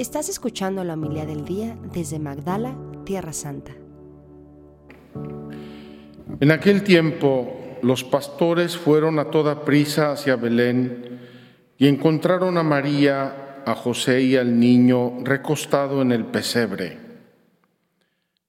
Estás escuchando la humildad del día desde Magdala, Tierra Santa. En aquel tiempo los pastores fueron a toda prisa hacia Belén y encontraron a María, a José y al niño recostado en el pesebre.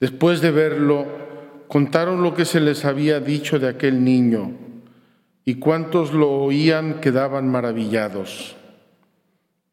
Después de verlo, contaron lo que se les había dicho de aquel niño, y cuantos lo oían quedaban maravillados.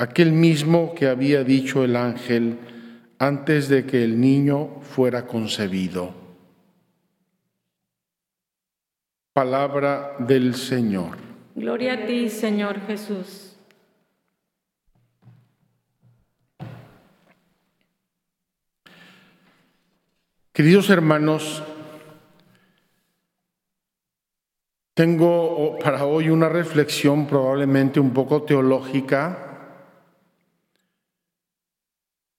aquel mismo que había dicho el ángel antes de que el niño fuera concebido. Palabra del Señor. Gloria a ti, Señor Jesús. Queridos hermanos, Tengo para hoy una reflexión probablemente un poco teológica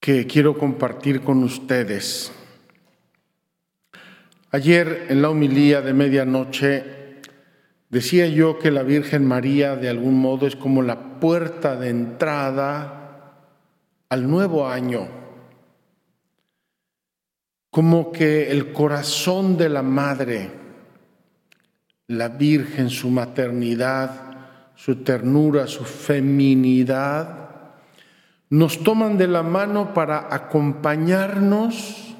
que quiero compartir con ustedes. Ayer en la humilía de medianoche decía yo que la Virgen María de algún modo es como la puerta de entrada al nuevo año, como que el corazón de la Madre la Virgen, su maternidad, su ternura, su feminidad, nos toman de la mano para acompañarnos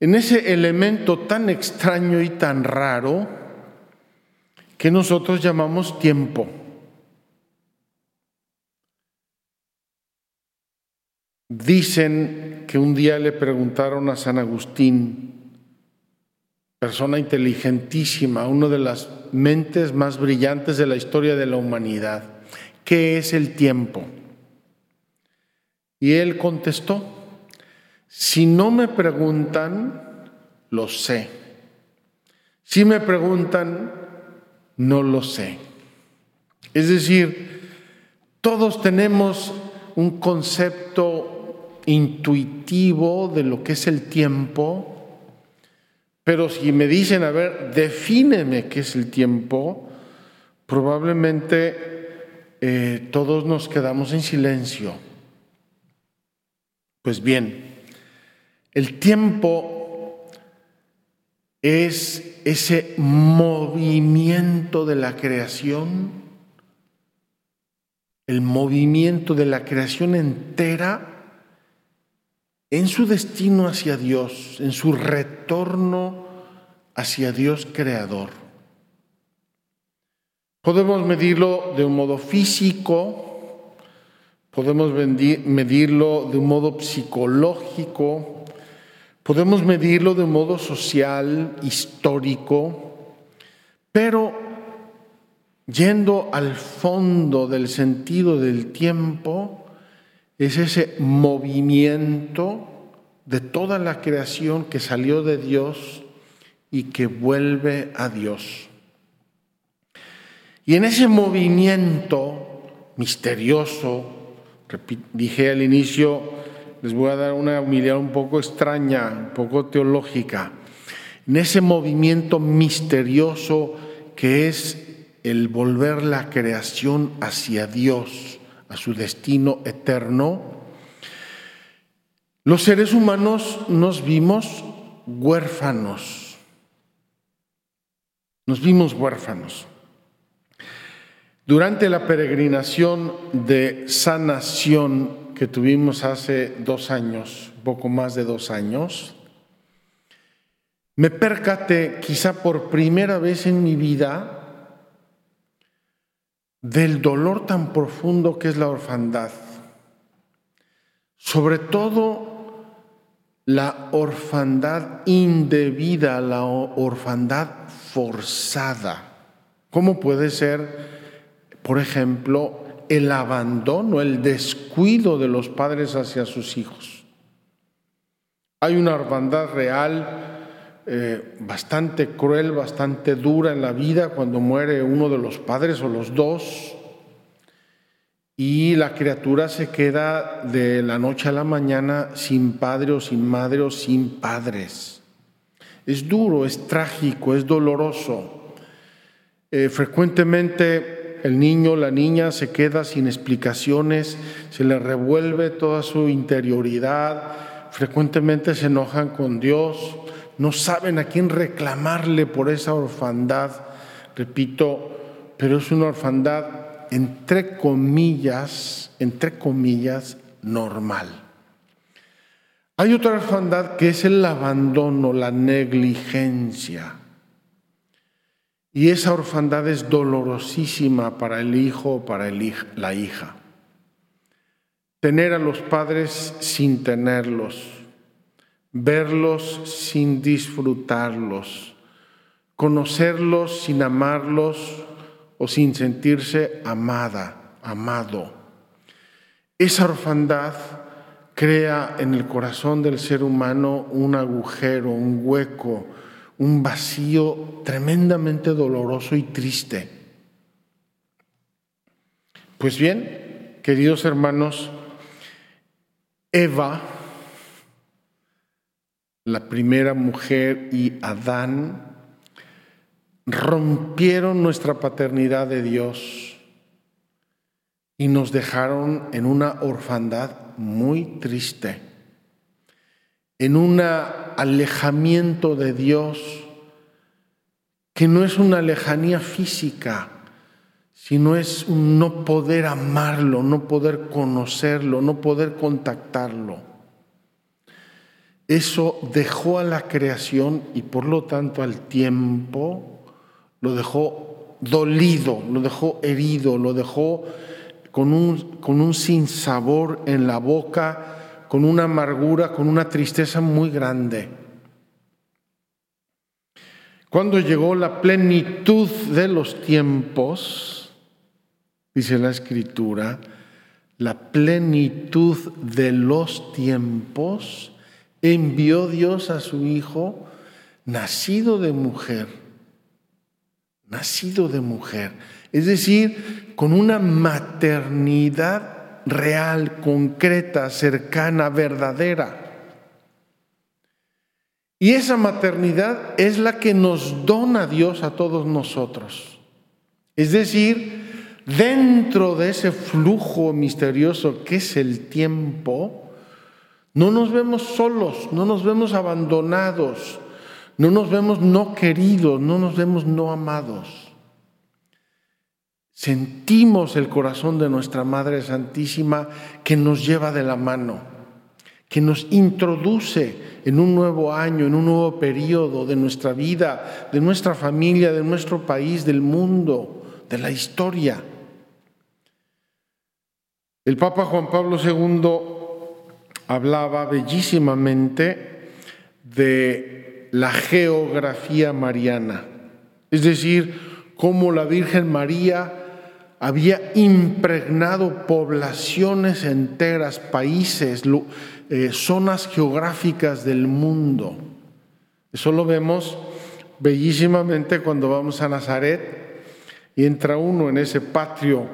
en ese elemento tan extraño y tan raro que nosotros llamamos tiempo. Dicen que un día le preguntaron a San Agustín, persona inteligentísima, una de las mentes más brillantes de la historia de la humanidad. ¿Qué es el tiempo? Y él contestó, si no me preguntan, lo sé. Si me preguntan, no lo sé. Es decir, todos tenemos un concepto intuitivo de lo que es el tiempo, pero si me dicen, a ver, defíneme qué es el tiempo, probablemente eh, todos nos quedamos en silencio. Pues bien, el tiempo es ese movimiento de la creación, el movimiento de la creación entera en su destino hacia Dios, en su retorno hacia Dios creador. Podemos medirlo de un modo físico, podemos medirlo de un modo psicológico, podemos medirlo de un modo social, histórico, pero yendo al fondo del sentido del tiempo, es ese movimiento de toda la creación que salió de Dios y que vuelve a Dios. Y en ese movimiento misterioso, dije al inicio, les voy a dar una humildad un poco extraña, un poco teológica, en ese movimiento misterioso que es el volver la creación hacia Dios a su destino eterno, los seres humanos nos vimos huérfanos. Nos vimos huérfanos. Durante la peregrinación de sanación que tuvimos hace dos años, poco más de dos años, me percaté quizá por primera vez en mi vida del dolor tan profundo que es la orfandad. Sobre todo la orfandad indebida, la orfandad forzada. ¿Cómo puede ser, por ejemplo, el abandono, el descuido de los padres hacia sus hijos. Hay una orfandad real eh, bastante cruel, bastante dura en la vida cuando muere uno de los padres o los dos y la criatura se queda de la noche a la mañana sin padre o sin madre o sin padres. Es duro, es trágico, es doloroso. Eh, frecuentemente el niño, la niña se queda sin explicaciones, se le revuelve toda su interioridad, frecuentemente se enojan con Dios, no saben a quién reclamarle por esa orfandad, repito, pero es una orfandad entre comillas, entre comillas, normal. Hay otra orfandad que es el abandono, la negligencia. Y esa orfandad es dolorosísima para el hijo o para la hija. Tener a los padres sin tenerlos verlos sin disfrutarlos, conocerlos sin amarlos o sin sentirse amada, amado. Esa orfandad crea en el corazón del ser humano un agujero, un hueco, un vacío tremendamente doloroso y triste. Pues bien, queridos hermanos, Eva, la primera mujer y Adán rompieron nuestra paternidad de Dios y nos dejaron en una orfandad muy triste, en un alejamiento de Dios que no es una lejanía física, sino es un no poder amarlo, no poder conocerlo, no poder contactarlo. Eso dejó a la creación y por lo tanto al tiempo, lo dejó dolido, lo dejó herido, lo dejó con un, con un sinsabor en la boca, con una amargura, con una tristeza muy grande. Cuando llegó la plenitud de los tiempos, dice la escritura, la plenitud de los tiempos, envió Dios a su Hijo nacido de mujer, nacido de mujer, es decir, con una maternidad real, concreta, cercana, verdadera. Y esa maternidad es la que nos dona Dios a todos nosotros. Es decir, dentro de ese flujo misterioso que es el tiempo, no nos vemos solos, no nos vemos abandonados, no nos vemos no queridos, no nos vemos no amados. Sentimos el corazón de nuestra Madre Santísima que nos lleva de la mano, que nos introduce en un nuevo año, en un nuevo periodo de nuestra vida, de nuestra familia, de nuestro país, del mundo, de la historia. El Papa Juan Pablo II hablaba bellísimamente de la geografía mariana, es decir, cómo la Virgen María había impregnado poblaciones enteras, países, eh, zonas geográficas del mundo. Eso lo vemos bellísimamente cuando vamos a Nazaret y entra uno en ese patio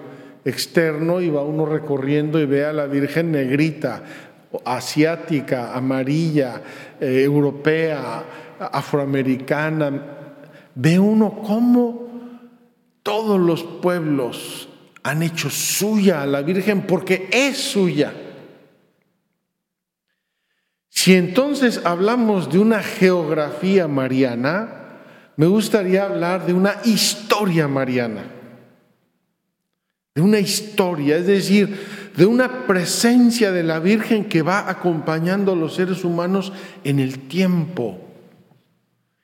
externo y va uno recorriendo y ve a la Virgen negrita, asiática, amarilla, eh, europea, afroamericana, ve uno cómo todos los pueblos han hecho suya a la Virgen porque es suya. Si entonces hablamos de una geografía mariana, me gustaría hablar de una historia mariana, de una historia, es decir, de una presencia de la Virgen que va acompañando a los seres humanos en el tiempo.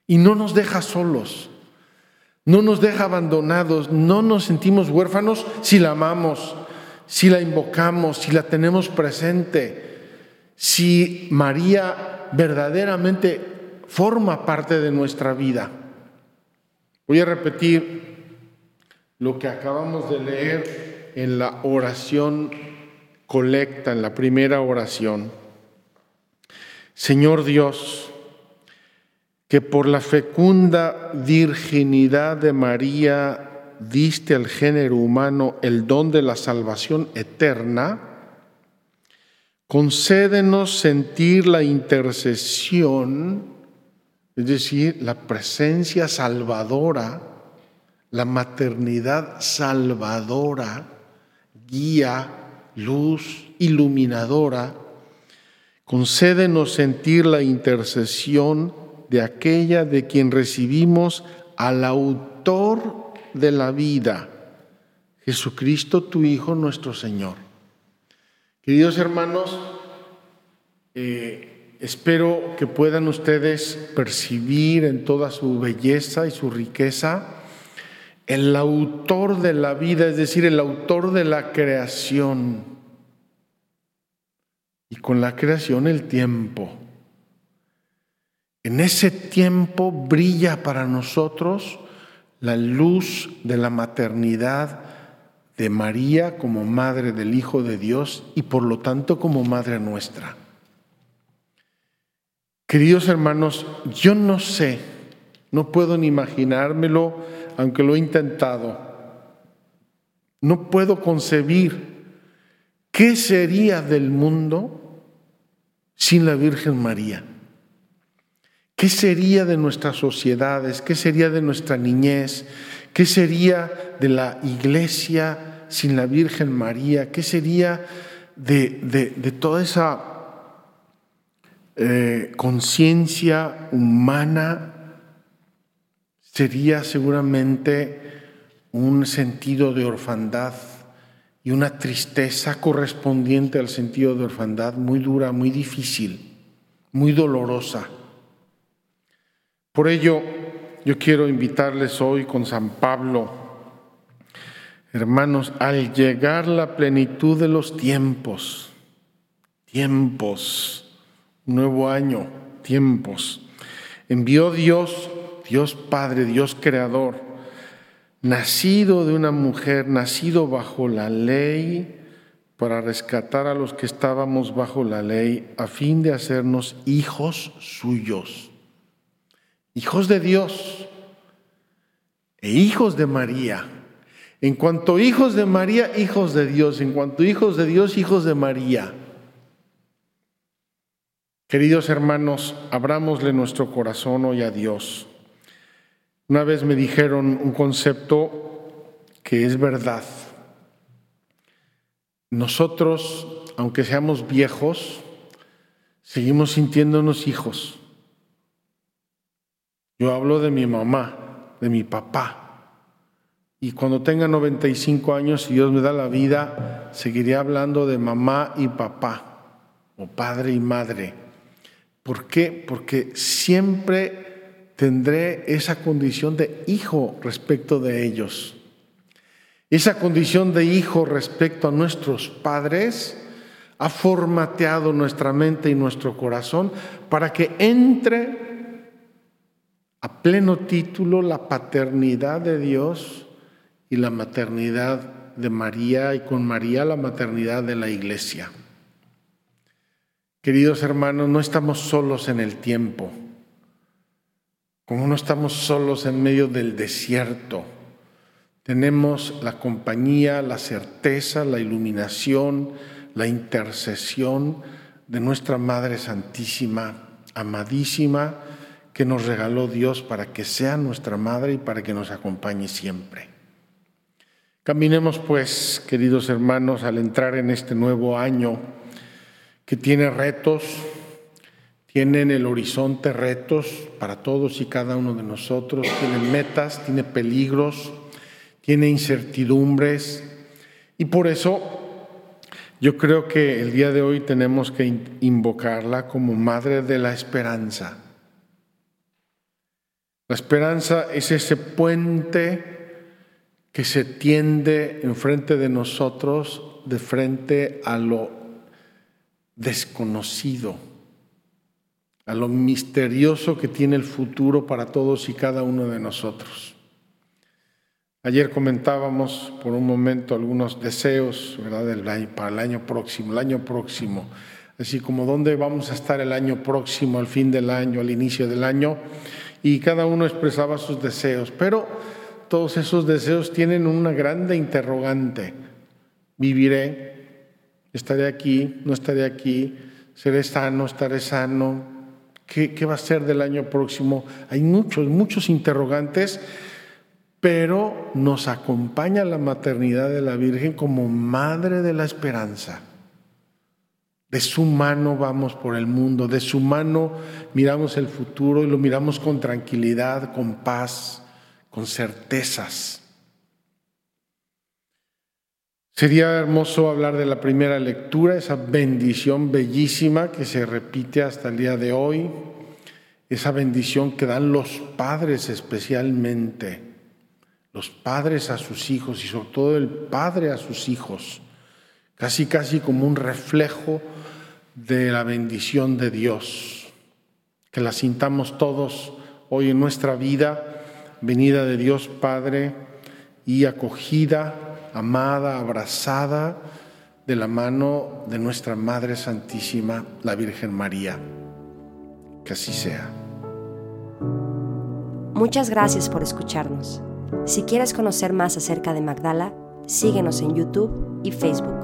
Y no nos deja solos, no nos deja abandonados, no nos sentimos huérfanos si la amamos, si la invocamos, si la tenemos presente, si María verdaderamente forma parte de nuestra vida. Voy a repetir lo que acabamos de leer en la oración colecta, en la primera oración. Señor Dios, que por la fecunda virginidad de María diste al género humano el don de la salvación eterna, concédenos sentir la intercesión, es decir, la presencia salvadora, la maternidad salvadora, guía, luz, iluminadora, concédenos sentir la intercesión de aquella de quien recibimos al autor de la vida, Jesucristo tu Hijo nuestro Señor. Queridos hermanos, eh, espero que puedan ustedes percibir en toda su belleza y su riqueza el autor de la vida, es decir, el autor de la creación. Y con la creación el tiempo. En ese tiempo brilla para nosotros la luz de la maternidad de María como madre del Hijo de Dios y por lo tanto como madre nuestra. Queridos hermanos, yo no sé, no puedo ni imaginármelo, aunque lo he intentado. No puedo concebir qué sería del mundo sin la Virgen María. ¿Qué sería de nuestras sociedades? ¿Qué sería de nuestra niñez? ¿Qué sería de la iglesia sin la Virgen María? ¿Qué sería de, toda esa eh, conciencia humana? Sería seguramente un sentido de orfandad y una tristeza correspondiente al sentido de orfandad muy dura, muy difícil, muy dolorosa. Por ello, yo quiero invitarles hoy con San Pablo, hermanos, al llegar la plenitud de los tiempos, tiempos, nuevo año, tiempos, envió Dios, Dios Padre, Dios Creador, nacido de una mujer, nacido bajo la ley, para rescatar a los que estábamos bajo la ley, a fin de hacernos hijos suyos hijos de Dios e hijos de María. En cuanto hijos de María, hijos de Dios. En cuanto hijos de Dios, hijos de María. Queridos hermanos, abrámosle nuestro corazón hoy a Dios. Una vez me dijeron un concepto que es verdad. Nosotros, aunque seamos viejos, seguimos sintiéndonos hijos. Yo hablo de mi mamá, de mi papá. Y cuando tenga 95 años, si Dios me da la vida, seguiré hablando de mamá y papá, o padre y madre. ¿Por qué? Porque siempre tendré esa condición de hijo respecto de ellos. Esa condición de hijo respecto a nuestros padres ha formateado nuestra mente y nuestro corazón para que entre a pleno título la paternidad de Dios y la maternidad de María y con María la maternidad de la iglesia. Queridos hermanos, no estamos solos en el tiempo, como no estamos solos en medio del desierto. Tenemos la compañía, la certeza, la iluminación, la intercesión de nuestra Madre Santísima, amadísima, que nos regaló Dios para que sea nuestra madre y para que nos acompañe siempre. Caminemos pues, queridos hermanos, al entrar en este nuevo año que tiene retos, tiene en el horizonte retos para todos y cada uno de nosotros, tiene metas, tiene peligros, tiene incertidumbres y por eso yo creo que el día de hoy tenemos que invocarla como Madre de la Esperanza la esperanza es ese puente que se tiende enfrente de nosotros, de frente a lo desconocido, a lo misterioso que tiene el futuro para todos y cada uno de nosotros. Ayer comentábamos por un momento algunos deseos ¿verdad? Para el año próximo, el año próximo, así como dónde vamos a estar el año próximo, al fin del año, al inicio del año, y cada uno expresaba sus deseos, pero todos esos deseos tienen una grande interrogante. ¿Viviré? ¿Estaré aquí? ¿No estaré aquí? ¿Seré sano? ¿Estaré sano? ¿Qué, qué va a ser del año próximo? Hay muchos, muchos interrogantes, pero nos acompaña la maternidad de la Virgen como madre de la esperanza. De su mano vamos por el mundo, de su mano miramos el futuro y lo miramos con tranquilidad, con paz con certezas. Sería hermoso hablar de la primera lectura, esa bendición bellísima que se repite hasta el día de hoy, esa bendición que dan los padres especialmente, los padres a sus hijos y sobre todo el padre a sus hijos, casi casi como un reflejo de la bendición de Dios, que la sintamos todos hoy en nuestra vida venida de Dios Padre y acogida, amada, abrazada de la mano de nuestra Madre Santísima, la Virgen María. Que así sea. Muchas gracias por escucharnos. Si quieres conocer más acerca de Magdala, síguenos en YouTube y Facebook.